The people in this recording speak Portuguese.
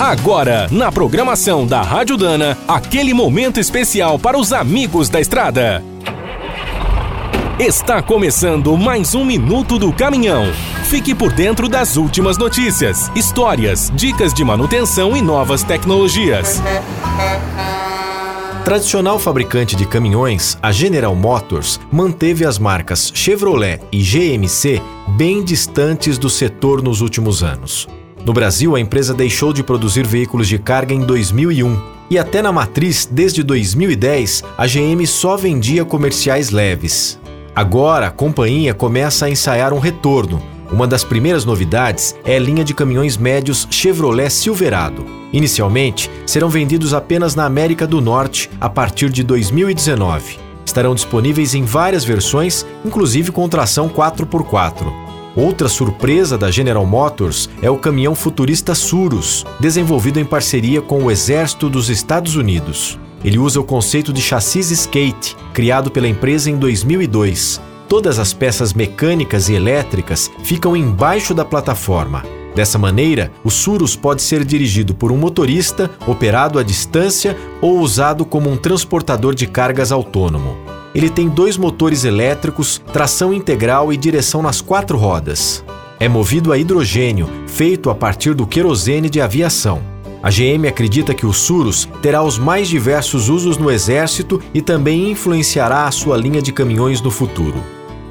Agora, na programação da Rádio Dana, aquele momento especial para os amigos da estrada. Está começando mais um Minuto do Caminhão. Fique por dentro das últimas notícias, histórias, dicas de manutenção e novas tecnologias. Tradicional fabricante de caminhões, a General Motors manteve as marcas Chevrolet e GMC bem distantes do setor nos últimos anos. No Brasil, a empresa deixou de produzir veículos de carga em 2001 e até na matriz, desde 2010, a GM só vendia comerciais leves. Agora, a companhia começa a ensaiar um retorno. Uma das primeiras novidades é a linha de caminhões médios Chevrolet Silverado. Inicialmente, serão vendidos apenas na América do Norte a partir de 2019. Estarão disponíveis em várias versões, inclusive com tração 4x4. Outra surpresa da General Motors é o caminhão futurista Surus, desenvolvido em parceria com o Exército dos Estados Unidos. Ele usa o conceito de chassis skate, criado pela empresa em 2002. Todas as peças mecânicas e elétricas ficam embaixo da plataforma. Dessa maneira, o Surus pode ser dirigido por um motorista, operado à distância ou usado como um transportador de cargas autônomo. Ele tem dois motores elétricos, tração integral e direção nas quatro rodas. É movido a hidrogênio, feito a partir do querosene de aviação. A GM acredita que o Surus terá os mais diversos usos no exército e também influenciará a sua linha de caminhões no futuro.